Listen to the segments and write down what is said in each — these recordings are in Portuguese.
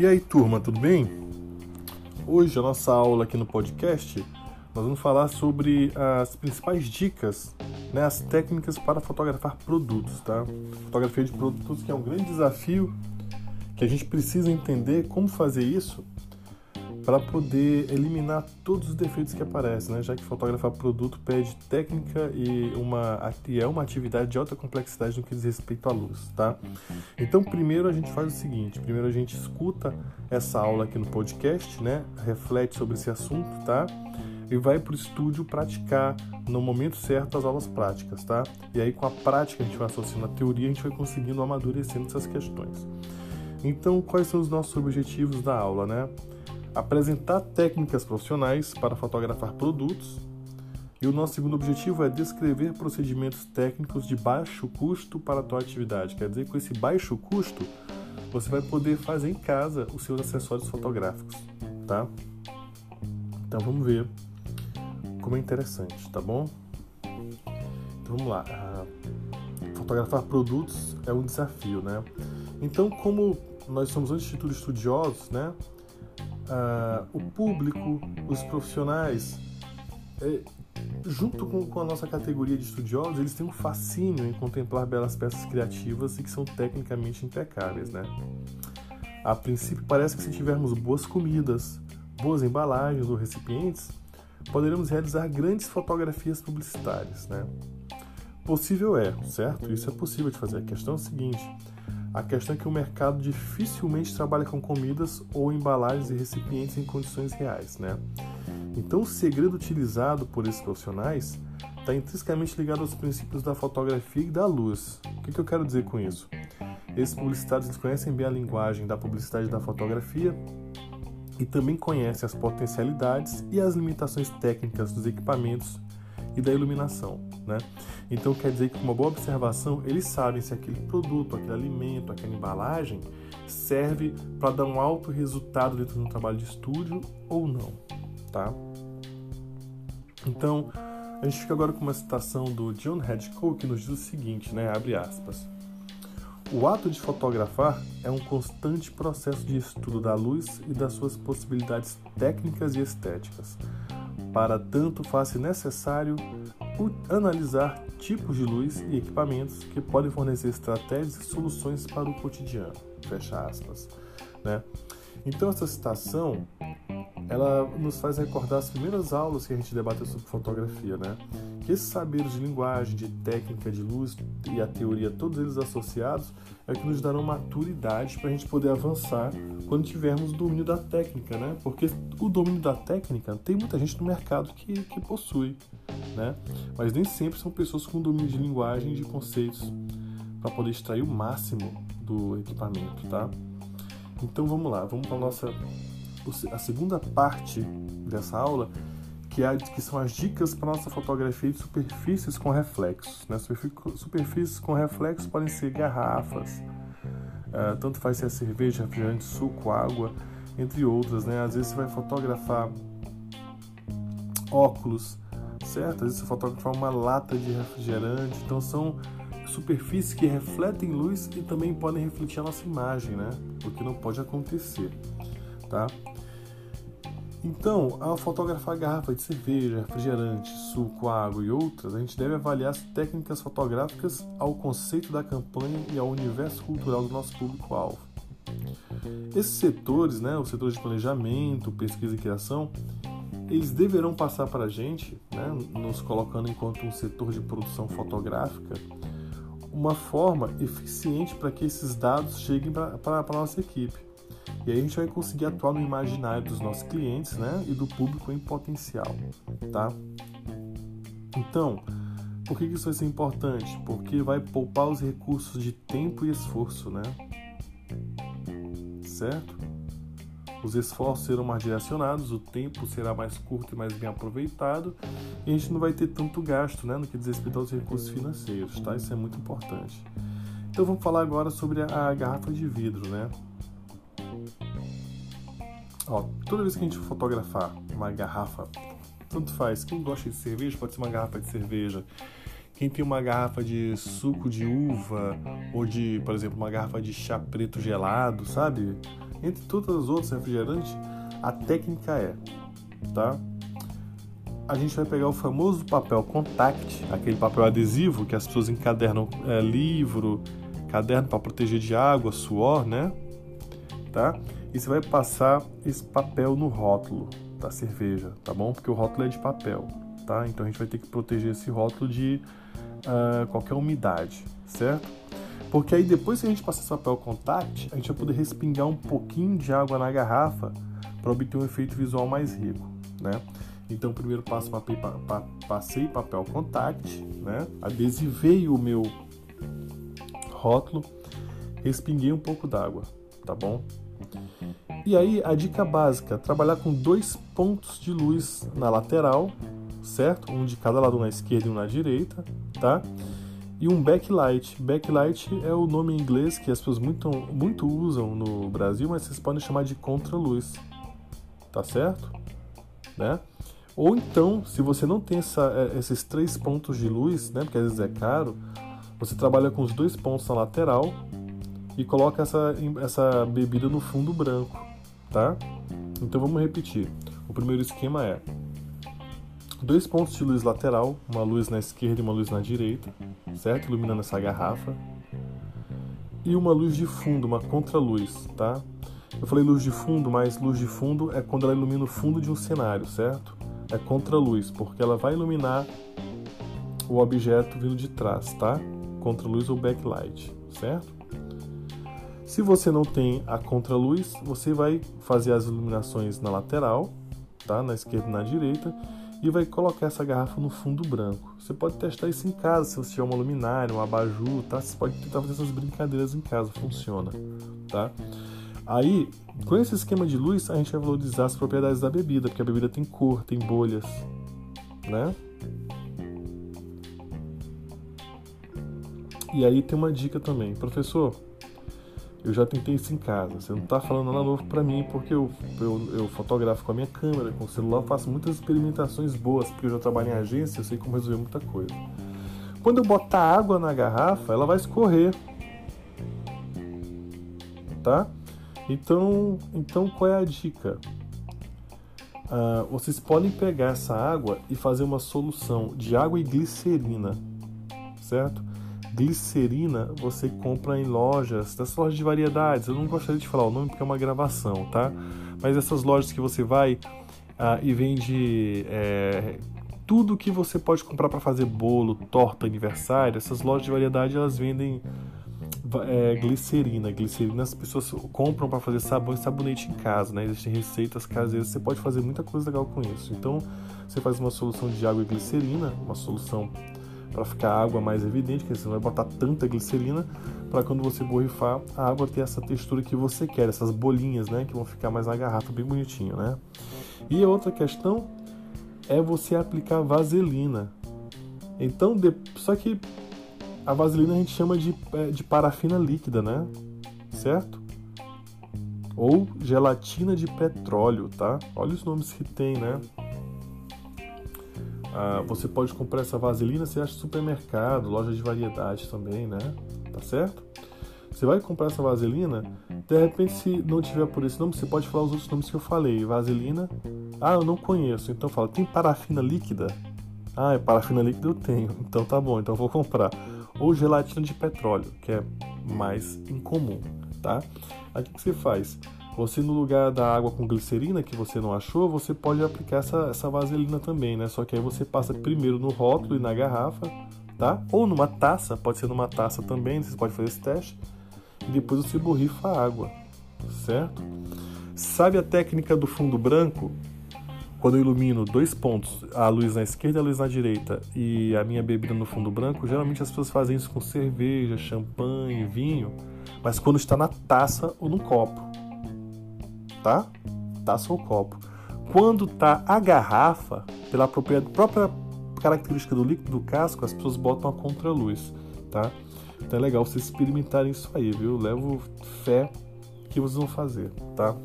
E aí, turma, tudo bem? Hoje a nossa aula aqui no podcast, nós vamos falar sobre as principais dicas, né, as técnicas para fotografar produtos, tá? Fotografia de produtos que é um grande desafio que a gente precisa entender como fazer isso para poder eliminar todos os defeitos que aparecem, né? já que fotografar produto pede técnica e, uma, e é uma atividade de alta complexidade no que diz respeito à luz. Tá? Então, primeiro a gente faz o seguinte: primeiro a gente escuta essa aula aqui no podcast, né? reflete sobre esse assunto tá? e vai para o estúdio praticar no momento certo as aulas práticas. Tá? E aí, com a prática, a gente vai associando a teoria, a gente vai conseguindo amadurecendo essas questões. Então, quais são os nossos objetivos da aula, né? Apresentar técnicas profissionais para fotografar produtos. E o nosso segundo objetivo é descrever procedimentos técnicos de baixo custo para a tua atividade. Quer dizer, com esse baixo custo, você vai poder fazer em casa os seus acessórios fotográficos, tá? Então vamos ver como é interessante, tá bom? Então vamos lá. Fotografar produtos é um desafio, né? Então, como nós somos um instituto estudiosos, né? Uh, o público, os profissionais, é, junto com, com, a nossa categoria de estudiosos, eles têm um fascínio em contemplar belas peças criativas e que são tecnicamente impecáveis, né? A princípio, parece que se tivermos boas comidas, boas embalagens ou recipientes, poderemos realizar grandes fotografias publicitárias, né? Possível é, certo? Isso é possível de fazer. A questão é a seguinte: a questão é que o mercado dificilmente trabalha com comidas ou embalagens e recipientes em condições reais, né? Então, o segredo utilizado por esses profissionais está intrinsecamente ligado aos princípios da fotografia e da luz. O que, que eu quero dizer com isso? Esses publicitários conhecem bem a linguagem da publicidade e da fotografia e também conhecem as potencialidades e as limitações técnicas dos equipamentos e da iluminação. Né? Então quer dizer que com uma boa observação eles sabem se aquele produto, aquele alimento, aquela embalagem serve para dar um alto resultado dentro de um trabalho de estúdio ou não, tá? Então a gente fica agora com uma citação do John Hedgecoe que nos diz o seguinte, né? Abre aspas. O ato de fotografar é um constante processo de estudo da luz e das suas possibilidades técnicas e estéticas. Para tanto, faz-se necessário analisar tipos de luz e equipamentos que podem fornecer estratégias e soluções para o cotidiano. Fecha aspas. Né? Então essa citação ela nos faz recordar as primeiras aulas que a gente debateu sobre fotografia, né? Que esses saberes de linguagem, de técnica, de luz e a teoria, todos eles associados, é que nos darão maturidade para a gente poder avançar quando tivermos o domínio da técnica, né? Porque o domínio da técnica tem muita gente no mercado que, que possui, né? Mas nem sempre são pessoas com domínio de linguagem de conceitos para poder extrair o máximo do equipamento, tá? Então vamos lá, vamos para nossa a segunda parte dessa aula, que, é, que são as dicas para nossa fotografia de superfícies com reflexos. Né? Superfícies com reflexos podem ser garrafas, uh, tanto faz ser cerveja, refrigerante, suco, água, entre outras. Né? Às vezes você vai fotografar óculos, certo? Às vezes você fotografar uma lata de refrigerante. Então são superfícies que refletem luz e também podem refletir a nossa imagem, né? O que não pode acontecer, tá? Então, ao fotografar garrafa de cerveja, refrigerante, suco, água e outras, a gente deve avaliar as técnicas fotográficas ao conceito da campanha e ao universo cultural do nosso público-alvo. Esses setores, né, os setores de planejamento, pesquisa e criação, eles deverão passar para a gente, né, nos colocando enquanto um setor de produção fotográfica, uma forma eficiente para que esses dados cheguem para a nossa equipe. E aí a gente vai conseguir atuar no imaginário dos nossos clientes né, e do público em potencial. Tá? Então, por que isso vai ser importante? Porque vai poupar os recursos de tempo e esforço, né? Certo? Os esforços serão mais direcionados, o tempo será mais curto e mais bem aproveitado, e a gente não vai ter tanto gasto, né, no que diz respeito aos recursos financeiros, tá? Isso é muito importante. Então vamos falar agora sobre a garrafa de vidro, né? Ó, toda vez que a gente fotografar uma garrafa, tanto faz, quem gosta de cerveja pode ser uma garrafa de cerveja. Quem tem uma garrafa de suco de uva ou de, por exemplo, uma garrafa de chá preto gelado, sabe? Entre todas as outras refrigerantes, a técnica é, tá? A gente vai pegar o famoso papel contact, aquele papel adesivo que as pessoas encadernam é, livro, caderno para proteger de água, suor, né? Tá? E você vai passar esse papel no rótulo da cerveja, tá bom? Porque o rótulo é de papel, tá? Então a gente vai ter que proteger esse rótulo de uh, qualquer umidade, certo? Porque aí depois que a gente passar esse papel contact, a gente vai poder respingar um pouquinho de água na garrafa para obter um efeito visual mais rico, né? Então, primeiro passo, passei papel contact, né? Adesivei o meu rótulo, respinguei um pouco d'água, tá bom? E aí, a dica básica, trabalhar com dois pontos de luz na lateral, certo? Um de cada lado na esquerda e um na direita, tá? E um backlight. Backlight é o nome em inglês que as pessoas muito, muito usam no Brasil, mas vocês podem chamar de contraluz, tá certo? Né? Ou então, se você não tem essa, é, esses três pontos de luz, né, porque às vezes é caro, você trabalha com os dois pontos na lateral e coloca essa, essa bebida no fundo branco, tá? Então vamos repetir. O primeiro esquema é dois pontos de luz lateral, uma luz na esquerda e uma luz na direita, certo? Iluminando essa garrafa. E uma luz de fundo, uma contraluz, tá? Eu falei luz de fundo, mas luz de fundo é quando ela ilumina o fundo de um cenário, certo? É contraluz, porque ela vai iluminar o objeto vindo de trás, tá? Contraluz ou backlight, certo? Se você não tem a contraluz, você vai fazer as iluminações na lateral, tá? Na esquerda e na direita, e vai colocar essa garrafa no fundo branco. Você pode testar isso em casa, se você tiver uma luminária, um abajur, tá? Você pode tentar fazer essas brincadeiras em casa, funciona, tá? Aí, com esse esquema de luz, a gente vai valorizar as propriedades da bebida, porque a bebida tem cor, tem bolhas, né? E aí tem uma dica também, professor. Eu já tentei isso em casa. Você não está falando nada novo para mim, porque eu, eu, eu, fotografo com a minha câmera, com o celular, faço muitas experimentações boas, porque eu já trabalho em agência, eu sei como resolver muita coisa. Quando eu botar água na garrafa, ela vai escorrer. Tá? Então, então qual é a dica? Uh, vocês podem pegar essa água e fazer uma solução de água e glicerina, certo? Glicerina você compra em lojas, dessas lojas de variedades. Eu não gostaria de falar o nome porque é uma gravação, tá? Mas essas lojas que você vai ah, e vende é, tudo que você pode comprar para fazer bolo, torta, aniversário. Essas lojas de variedade elas vendem é, glicerina. Glicerina as pessoas compram para fazer sabão e sabonete em casa, né? Existem receitas caseiras, você pode fazer muita coisa legal com isso. Então, você faz uma solução de água e glicerina, uma solução para ficar a água mais evidente, que você não vai botar tanta glicerina para quando você borrifar a água ter essa textura que você quer, essas bolinhas, né, que vão ficar mais na garrafa bem bonitinho, né? E a outra questão é você aplicar vaselina. Então, de... só que a vaselina a gente chama de, é, de parafina líquida, né? Certo? Ou gelatina de petróleo, tá? Olha os nomes que tem, né? Ah, você pode comprar essa vaselina, você acha supermercado, loja de variedade também, né? Tá certo? Você vai comprar essa vaselina, de repente, se não tiver por esse nome, você pode falar os outros nomes que eu falei. Vaselina. Ah, eu não conheço. Então fala, tem parafina líquida? Ah, é parafina líquida eu tenho. Então tá bom, então vou comprar. Ou gelatina de petróleo, que é mais incomum, tá? Aí o que você faz? Você, no lugar da água com glicerina que você não achou, você pode aplicar essa, essa vaselina também, né? Só que aí você passa primeiro no rótulo e na garrafa, tá? Ou numa taça, pode ser numa taça também, você pode fazer esse teste. E depois você borrifa a água, certo? Sabe a técnica do fundo branco? Quando eu ilumino dois pontos, a luz na esquerda e a luz na direita, e a minha bebida no fundo branco, geralmente as pessoas fazem isso com cerveja, champanhe, vinho, mas quando está na taça ou no copo tá? Taça ou copo. Quando tá a garrafa, pela própria, própria característica do líquido do casco, as pessoas botam a contraluz, tá? Então é legal vocês experimentarem isso aí, viu? Levo fé que vocês vão fazer, tá?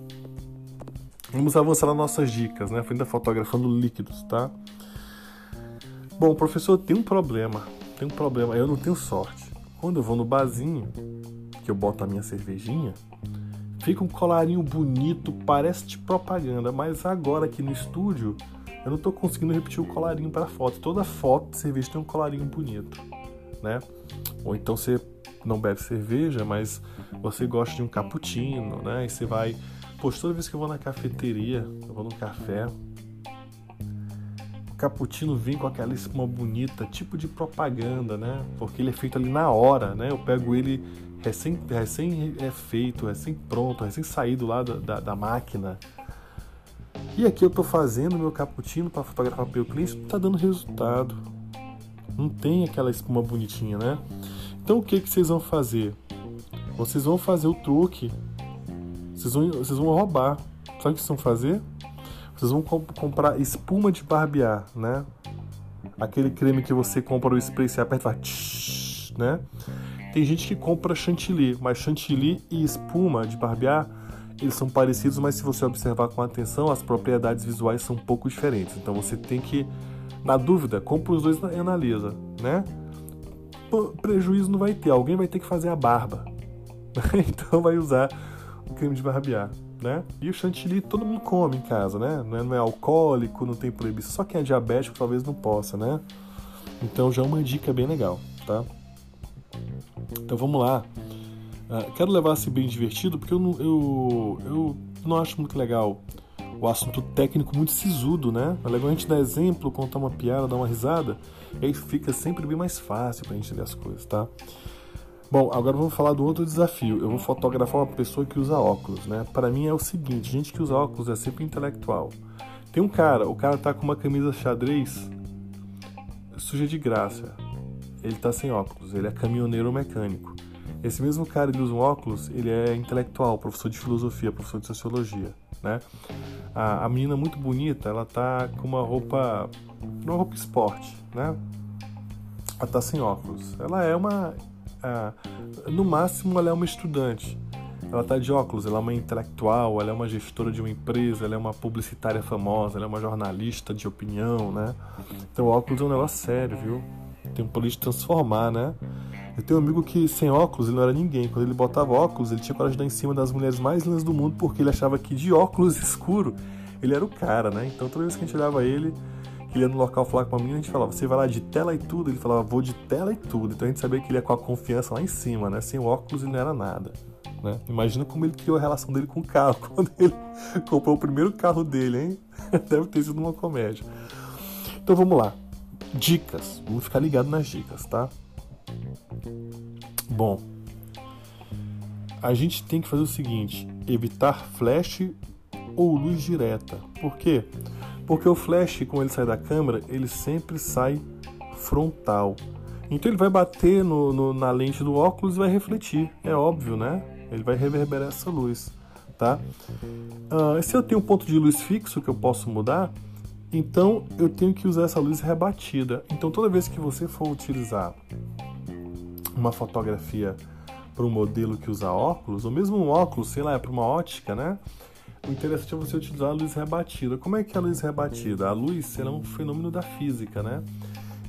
Vamos avançar nas nossas dicas, né? Ainda fotografando líquidos, tá? Bom, professor, tem um problema. Tem um problema. Eu não tenho sorte. Quando eu vou no barzinho, que eu boto a minha cervejinha, Fica um colarinho bonito, parece de propaganda, mas agora aqui no estúdio eu não estou conseguindo repetir o colarinho para foto. Toda foto cerveja tem um colarinho bonito, né? Ou então você não bebe cerveja, mas você gosta de um cappuccino, né? E você vai, poxa, toda vez que eu vou na cafeteria, eu vou no café, cappuccino vem com aquela espuma bonita, tipo de propaganda, né? Porque ele é feito ali na hora, né? Eu pego ele recém, recém é feito, recém pronto, recém saído lá da, da, da máquina. E aqui eu estou fazendo meu cappuccino para fotografar para o cliente, está dando resultado. Não tem aquela espuma bonitinha, né? Então o que, que vocês vão fazer? Vocês vão fazer o truque. Vocês vão, vocês vão roubar. Sabe o que vocês vão fazer? Vocês vão comp comprar espuma de barbear, né? Aquele creme que você compra o spray, você aperta e faz, né? Tem gente que compra chantilly, mas chantilly e espuma de barbear, eles são parecidos, mas se você observar com atenção, as propriedades visuais são um pouco diferentes. Então você tem que, na dúvida, compra os dois e analisa, né? Prejuízo não vai ter, alguém vai ter que fazer a barba. então vai usar o creme de barbear, né? E o chantilly todo mundo come em casa, né? Não é, não é alcoólico, não tem proibição. Só quem é diabético talvez não possa, né? Então já é uma dica bem legal, tá? Então vamos lá. Uh, quero levar esse bem divertido porque eu não, eu, eu não acho muito legal o assunto técnico muito sisudo, né? É legal a gente dar exemplo, contar uma piada, dar uma risada, e aí fica sempre bem mais fácil pra gente ler as coisas, tá? Bom, agora vamos falar do outro desafio. Eu vou fotografar uma pessoa que usa óculos, né? Para mim é o seguinte, gente que usa óculos é sempre intelectual. Tem um cara, o cara tá com uma camisa xadrez suja de graça ele está sem óculos, ele é caminhoneiro mecânico. Esse mesmo cara ele usa um óculos, ele é intelectual, professor de filosofia, professor de sociologia, né? A, a menina muito bonita, ela tá com uma roupa, uma roupa esporte, né? Ela tá sem óculos. Ela é uma, no máximo ela é uma estudante. Ela tá de óculos, ela é uma intelectual, ela é uma gestora de uma empresa, ela é uma publicitária famosa, ela é uma jornalista de opinião, né? Então óculos é um negócio sério, viu? tem um poder de transformar, né? Eu tenho um amigo que sem óculos ele não era ninguém. Quando ele botava óculos, ele tinha coragem de dar em cima das mulheres mais lindas do mundo porque ele achava que de óculos escuro ele era o cara, né? Então toda vez que a gente olhava ele, ele ia no local falar com uma menina, a gente falava, você vai lá de tela e tudo? Ele falava, vou de tela e tudo. Então a gente sabia que ele ia com a confiança lá em cima, né? Sem óculos ele não era nada. Né? Imagina como ele criou a relação dele com o carro quando ele comprou o primeiro carro dele, hein? Deve ter sido uma comédia. Então vamos lá. Dicas. Vamos ficar ligado nas dicas, tá? Bom, a gente tem que fazer o seguinte: evitar flash ou luz direta. Por quê? O flash, quando ele sai da câmera, ele sempre sai frontal. Então ele vai bater no, no, na lente do óculos e vai refletir. É óbvio, né? Ele vai reverberar essa luz, tá? Uh, se eu tenho um ponto de luz fixo que eu posso mudar, então eu tenho que usar essa luz rebatida. Então toda vez que você for utilizar uma fotografia para um modelo que usa óculos, ou mesmo um óculos, sei lá, é para uma ótica, né? O interessante é você utilizar a luz rebatida. Como é que é a luz rebatida? A luz é um fenômeno da física, né?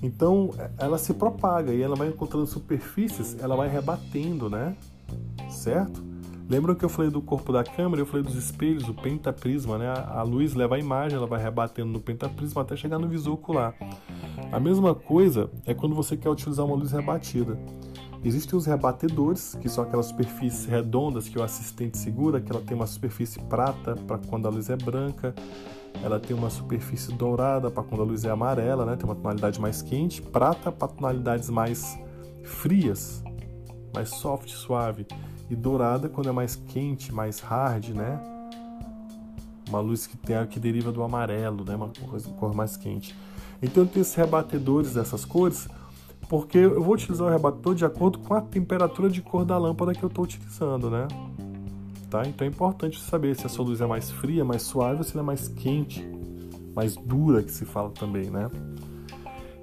Então ela se propaga e ela vai encontrando superfícies, ela vai rebatendo, né? Certo? Lembram que eu falei do corpo da câmera? Eu falei dos espelhos, o pentaprisma, né? A luz leva a imagem, ela vai rebatendo no pentaprisma até chegar no visor ocular. A mesma coisa é quando você quer utilizar uma luz rebatida. Existem os rebatedores, que são aquelas superfícies redondas que o assistente segura, que ela tem uma superfície prata para quando a luz é branca, ela tem uma superfície dourada para quando a luz é amarela, né? Tem uma tonalidade mais quente, prata para tonalidades mais frias, mais soft, suave e dourada quando é mais quente, mais hard, né? Uma luz que tem que deriva do amarelo, né? Uma cor mais quente. Então tenho esses rebatedores dessas cores, porque eu vou utilizar o rebatedor de acordo com a temperatura de cor da lâmpada que eu estou utilizando, né? Tá? Então é importante saber se a sua luz é mais fria, mais suave ou se ela é mais quente, mais dura, que se fala também, né?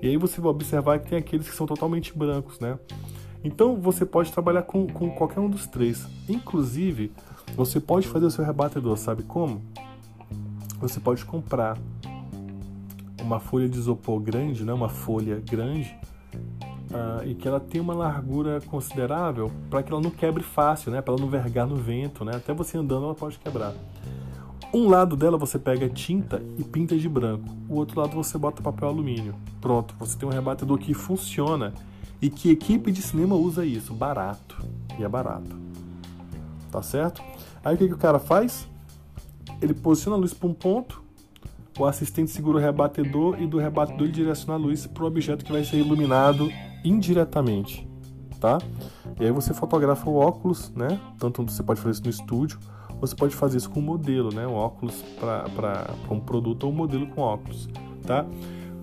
E aí você vai observar que tem aqueles que são totalmente brancos, né? Então você pode trabalhar com, com qualquer um dos três. Inclusive, você pode fazer o seu rebatedor, sabe como? Você pode comprar uma folha de isopor grande, né? uma folha grande, uh, e que ela tem uma largura considerável para que ela não quebre fácil, né? Para ela não vergar no vento, né? Até você andando ela pode quebrar. Um lado dela você pega tinta e pinta de branco. O outro lado você bota papel alumínio. Pronto, você tem um rebatedor que funciona e que equipe de cinema usa isso, barato. E é barato. Tá certo? Aí o que, que o cara faz? Ele posiciona a luz para um ponto, o assistente segura o rebatedor e do rebatedor ele direciona a luz para o objeto que vai ser iluminado indiretamente, tá? E aí você fotografa o óculos, né? Tanto você pode fazer isso no estúdio, você pode fazer isso com um modelo, né? Um óculos para um produto ou um modelo com óculos, tá?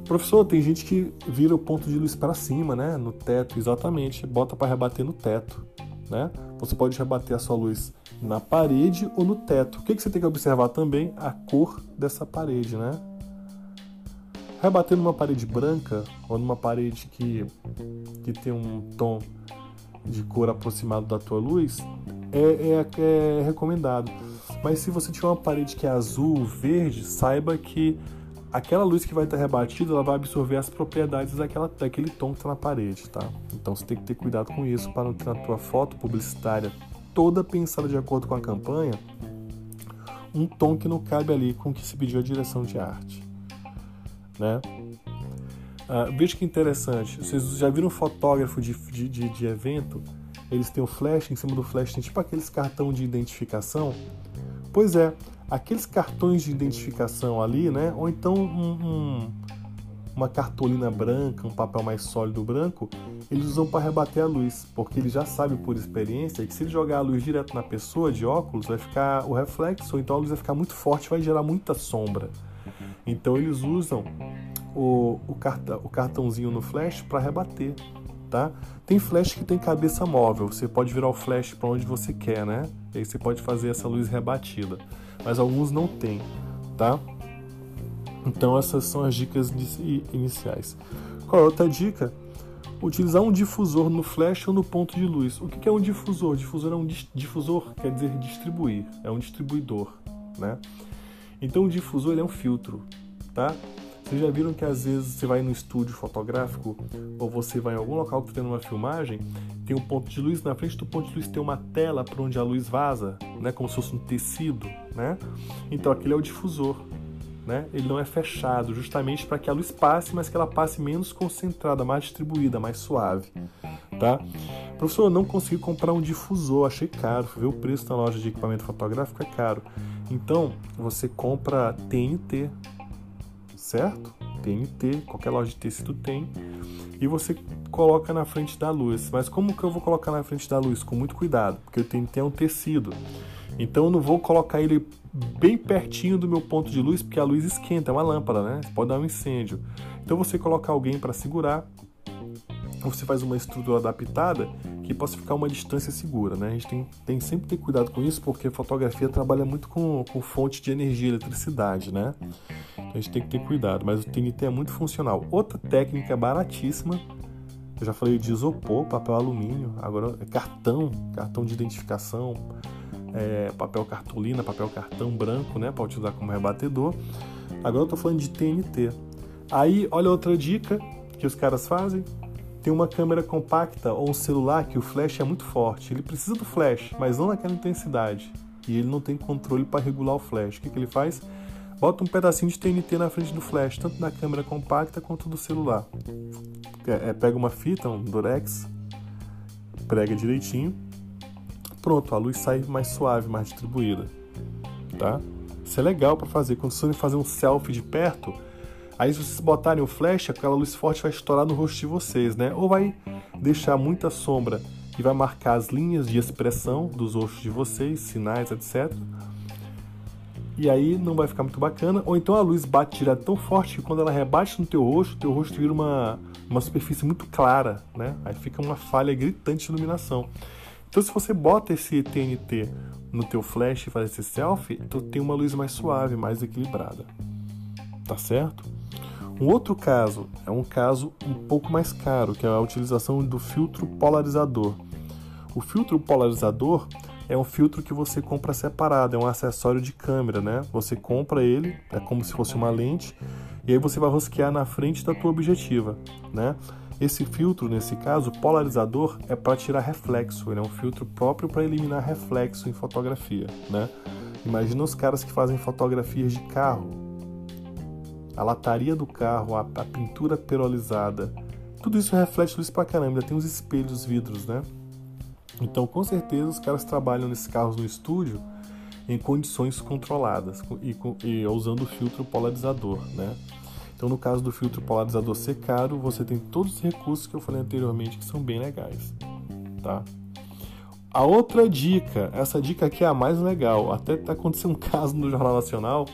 Professor, tem gente que vira o ponto de luz para cima, né? No teto, exatamente. Bota para rebater no teto, né? Você pode rebater a sua luz na parede ou no teto. O que, que você tem que observar também? A cor dessa parede, né? Rebater numa parede branca ou numa parede que, que tem um tom de cor aproximado da tua luz é, é, é recomendado. Mas se você tiver uma parede que é azul, verde, saiba que aquela luz que vai estar rebatida, ela vai absorver as propriedades daquela, daquele tom que está na parede, tá? Então você tem que ter cuidado com isso para não ter na tua foto publicitária toda pensada de acordo com a campanha um tom que não cabe ali com o que se pediu a direção de arte, né? Ah, veja que interessante, vocês já viram fotógrafo de, de, de, evento? Eles têm o flash, em cima do flash tem tipo aqueles cartão de identificação. Pois é, aqueles cartões de identificação ali, né? Ou então um, um, uma cartolina branca, um papel mais sólido branco, eles usam para rebater a luz, porque eles já sabem por experiência que se ele jogar a luz direto na pessoa de óculos, vai ficar o reflexo, ou então a luz vai ficar muito forte, vai gerar muita sombra. Então eles usam o, o, o cartãozinho no flash para rebater. Tá? Tem flash que tem cabeça móvel, você pode virar o flash para onde você quer, né? E aí você pode fazer essa luz rebatida mas alguns não têm, tá? Então essas são as dicas iniciais. Qual é outra dica? Utilizar um difusor no flash ou no ponto de luz. O que é um difusor? Difusor é um difusor, quer dizer distribuir, é um distribuidor, né? Então o difusor é um filtro, tá? Vocês já viram que às vezes você vai no estúdio fotográfico ou você vai em algum local que está tendo uma filmagem, tem um ponto de luz, na frente do ponto de luz tem uma tela para onde a luz vaza, né, como se fosse um tecido, né? Então aquele é o difusor, né? Ele não é fechado, justamente para que a luz passe, mas que ela passe menos concentrada, mais distribuída, mais suave, tá? Professor, eu não consegui comprar um difusor, achei caro, fui ver o preço na loja de equipamento fotográfico é caro. Então, você compra TNT, certo? TNT, qualquer loja de tecido tem. E você coloca na frente da luz. Mas como que eu vou colocar na frente da luz? Com muito cuidado, porque o TNT é um tecido. Então eu não vou colocar ele bem pertinho do meu ponto de luz, porque a luz esquenta, é uma lâmpada, né? Pode dar um incêndio. Então você coloca alguém para segurar, você faz uma estrutura adaptada que possa ficar uma distância segura, né? A gente tem, tem sempre ter cuidado com isso, porque fotografia trabalha muito com, com fonte de energia, eletricidade, né? Então a gente tem que ter cuidado, mas o TNT é muito funcional. Outra técnica baratíssima, eu já falei de isopor, papel alumínio, agora é cartão, cartão de identificação, é, papel cartolina, papel cartão branco, né, para utilizar como rebatedor. Agora eu estou falando de TNT. Aí, olha outra dica que os caras fazem. Tem uma câmera compacta ou um celular que o flash é muito forte. Ele precisa do flash, mas não naquela intensidade. E ele não tem controle para regular o flash. O que, que ele faz? Bota um pedacinho de TNT na frente do flash, tanto da câmera compacta quanto do celular. É, é, pega uma fita, um durex, prega direitinho. Pronto, a luz sai mais suave, mais distribuída. Tá? Isso é legal para fazer. Quando forem fazer um selfie de perto, aí se vocês botarem o flash, aquela luz forte vai estourar no rosto de vocês, né? Ou vai deixar muita sombra e vai marcar as linhas de expressão dos rostos de vocês, sinais, etc e aí não vai ficar muito bacana. Ou então a luz bate direto tão forte que quando ela rebate no teu rosto, teu rosto vira uma, uma superfície muito clara, né? Aí fica uma falha gritante de iluminação. Então se você bota esse TNT no teu flash e faz esse selfie, tu tem uma luz mais suave, mais equilibrada. Tá certo? Um outro caso é um caso um pouco mais caro, que é a utilização do filtro polarizador. O filtro polarizador é um filtro que você compra separado, é um acessório de câmera, né? Você compra ele, é como se fosse uma lente, e aí você vai rosquear na frente da tua objetiva, né? Esse filtro, nesse caso, polarizador, é para tirar reflexo. Ele é um filtro próprio para eliminar reflexo em fotografia, né? Imagina os caras que fazem fotografias de carro. A lataria do carro, a, a pintura perolizada, tudo isso reflete luz pra caramba. Ainda tem os espelhos, os vidros, né? Então, com certeza, os caras trabalham nesses carros no estúdio em condições controladas e, e usando o filtro polarizador, né? Então, no caso do filtro polarizador ser caro, você tem todos os recursos que eu falei anteriormente que são bem legais, tá? A outra dica, essa dica aqui é a mais legal. Até tá acontecendo um caso no Jornal Nacional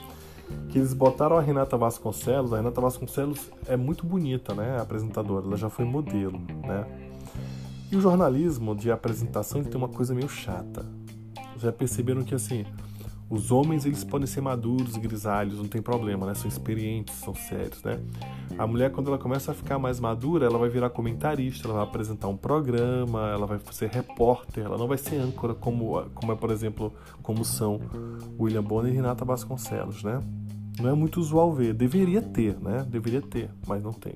que eles botaram a Renata Vasconcelos. A Renata Vasconcelos é muito bonita, né? A apresentadora, ela já foi modelo, né? E o jornalismo de apresentação tem uma coisa meio chata. Já perceberam que assim, os homens eles podem ser maduros, grisalhos, não tem problema, né? São experientes, são sérios, né? A mulher quando ela começa a ficar mais madura, ela vai virar comentarista, ela vai apresentar um programa, ela vai ser repórter, ela não vai ser âncora como, como é, por exemplo, como são William Bonner e Renata Vasconcelos, né? Não é muito usual ver, deveria ter, né? Deveria ter, mas não tem.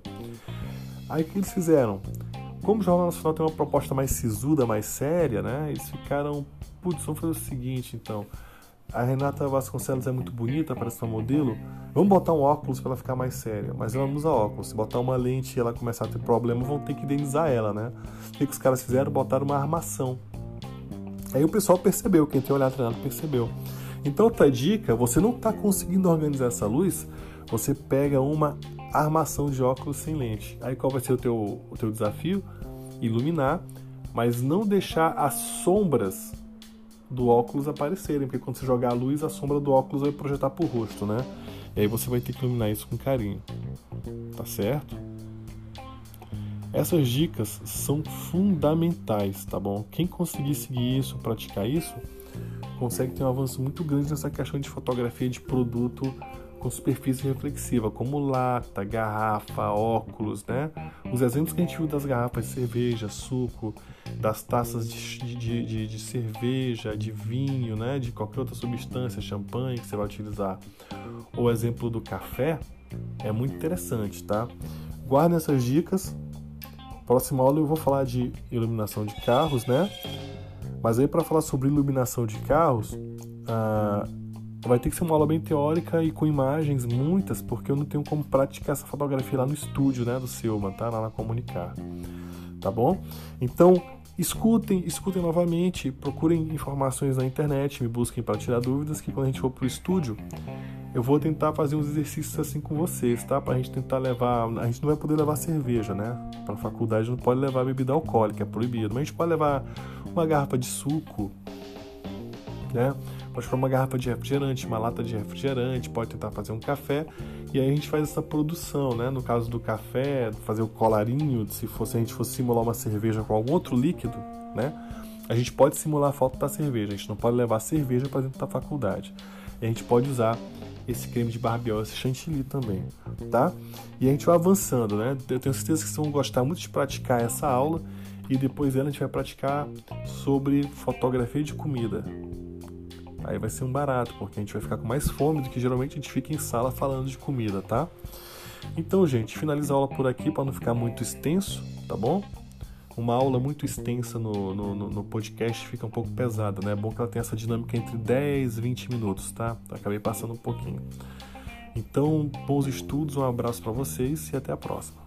Aí o que eles fizeram? Como o Jornal Nacional tem uma proposta mais sisuda, mais séria, né? Eles ficaram, putz, vamos fazer o seguinte, então a Renata Vasconcelos é muito bonita, para ser modelo. Vamos botar um óculos para ela ficar mais séria. Mas ela não usa óculos. Se botar uma lente e ela começar a ter problema, vão ter que indenizar ela, né? O que, que os caras fizeram? Botaram uma armação. Aí o pessoal percebeu, quem tem olhado treinado percebeu. Então, outra dica: você não está conseguindo organizar essa luz, você pega uma armação de óculos sem lente. Aí qual vai ser o teu, o teu desafio? Iluminar, mas não deixar as sombras do óculos aparecerem, porque quando você jogar a luz, a sombra do óculos vai projetar pro rosto, né? E aí você vai ter que iluminar isso com carinho. Tá certo? Essas dicas são fundamentais, tá bom? Quem conseguir seguir isso, praticar isso, consegue ter um avanço muito grande nessa questão de fotografia de produto com superfície reflexiva, como lata, garrafa, óculos, né? Os exemplos que a gente viu das garrafas de cerveja, suco, das taças de, de, de, de, cerveja, de vinho, né? De qualquer outra substância, champanhe que você vai utilizar. O exemplo do café é muito interessante, tá? Guardem essas dicas. Próxima aula eu vou falar de iluminação de carros, né? Mas aí para falar sobre iluminação de carros, ah, vai ter que ser uma aula bem teórica e com imagens, muitas, porque eu não tenho como praticar essa fotografia lá no estúdio, né, do Silma, tá? Lá na Comunicar. Tá bom? Então, escutem, escutem novamente, procurem informações na internet, me busquem para tirar dúvidas, que quando a gente for pro estúdio, eu vou tentar fazer uns exercícios assim com vocês, tá? Pra gente tentar levar. A gente não vai poder levar cerveja, né? Pra faculdade não pode levar bebida alcoólica, é proibido. Mas a gente pode levar uma garrafa de suco, né? Pode comprar uma garrafa de refrigerante, uma lata de refrigerante, pode tentar fazer um café e aí a gente faz essa produção, né? No caso do café, fazer o colarinho, se fosse a gente fosse simular uma cerveja com algum outro líquido, né? A gente pode simular a foto da cerveja, a gente não pode levar cerveja para dentro da faculdade. E a gente pode usar esse creme de barbiol, esse chantilly também, tá? E a gente vai avançando, né? Eu tenho certeza que vocês vão gostar muito de praticar essa aula e depois dela a gente vai praticar sobre fotografia de comida, Aí vai ser um barato, porque a gente vai ficar com mais fome do que geralmente a gente fica em sala falando de comida, tá? Então, gente, finaliza a aula por aqui para não ficar muito extenso, tá bom? Uma aula muito extensa no, no, no, podcast fica um pouco pesada, né? É bom que ela tenha essa dinâmica entre 10 e 20 minutos, tá? Acabei passando um pouquinho. Então, bons estudos, um abraço para vocês e até a próxima.